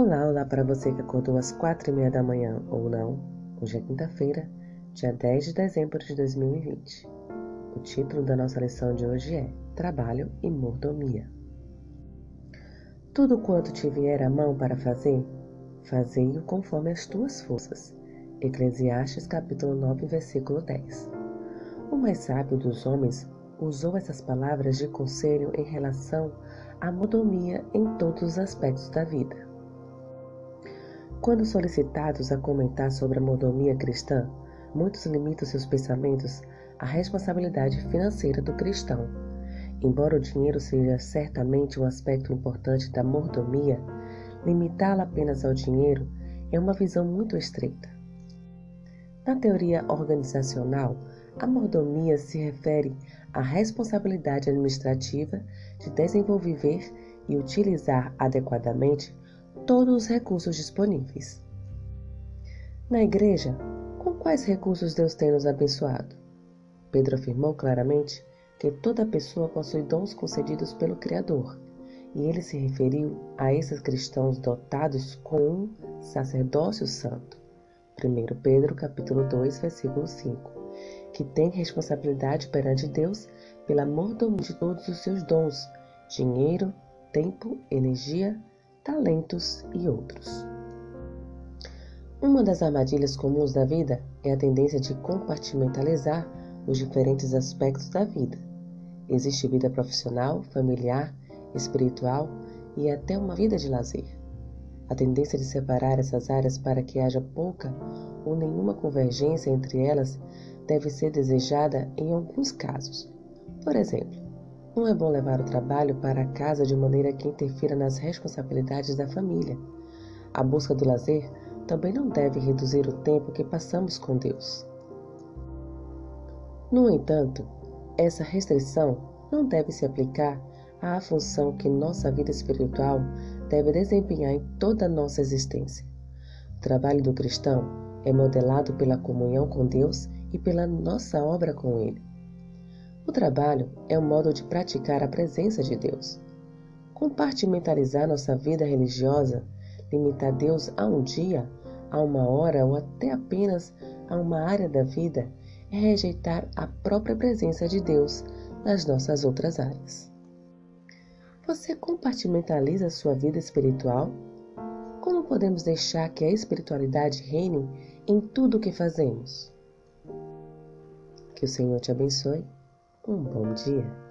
Olá, olá para você que acordou às quatro e meia da manhã ou não. Hoje é quinta-feira, dia 10 de dezembro de 2020. O título da nossa lição de hoje é Trabalho e Mordomia. Tudo quanto te vier à mão para fazer, fazei-o conforme as tuas forças. Eclesiastes capítulo 9, versículo 10. O mais sábio dos homens usou essas palavras de conselho em relação à modomia em todos os aspectos da vida. Quando solicitados a comentar sobre a mordomia cristã, muitos limitam seus pensamentos à responsabilidade financeira do cristão. Embora o dinheiro seja certamente um aspecto importante da mordomia, limitá-la apenas ao dinheiro é uma visão muito estreita. Na teoria organizacional, a mordomia se refere à responsabilidade administrativa de desenvolver e utilizar adequadamente todos os recursos disponíveis. Na igreja, com quais recursos Deus tem nos abençoado? Pedro afirmou claramente que toda pessoa possui dons concedidos pelo Criador, e ele se referiu a esses cristãos dotados com um sacerdócio santo. 1 Pedro capítulo 2, versículo 5, que tem responsabilidade perante Deus pela mordomia de todos os seus dons, dinheiro, tempo, energia, talentos e outros. Uma das armadilhas comuns da vida é a tendência de compartimentalizar os diferentes aspectos da vida. Existe vida profissional, familiar, espiritual e até uma vida de lazer. A tendência de separar essas áreas para que haja pouca ou nenhuma convergência entre elas deve ser desejada em alguns casos. Por exemplo, não é bom levar o trabalho para casa de maneira que interfira nas responsabilidades da família. A busca do lazer também não deve reduzir o tempo que passamos com Deus. No entanto, essa restrição não deve se aplicar à função que nossa vida espiritual deve desempenhar em toda a nossa existência. O trabalho do cristão é modelado pela comunhão com Deus e pela nossa obra com Ele. O trabalho é um modo de praticar a presença de Deus. Compartimentalizar nossa vida religiosa, limitar Deus a um dia, a uma hora ou até apenas a uma área da vida é rejeitar a própria presença de Deus nas nossas outras áreas. Você compartimentaliza a sua vida espiritual? Como podemos deixar que a espiritualidade reine em tudo o que fazemos? Que o Senhor te abençoe um bom dia.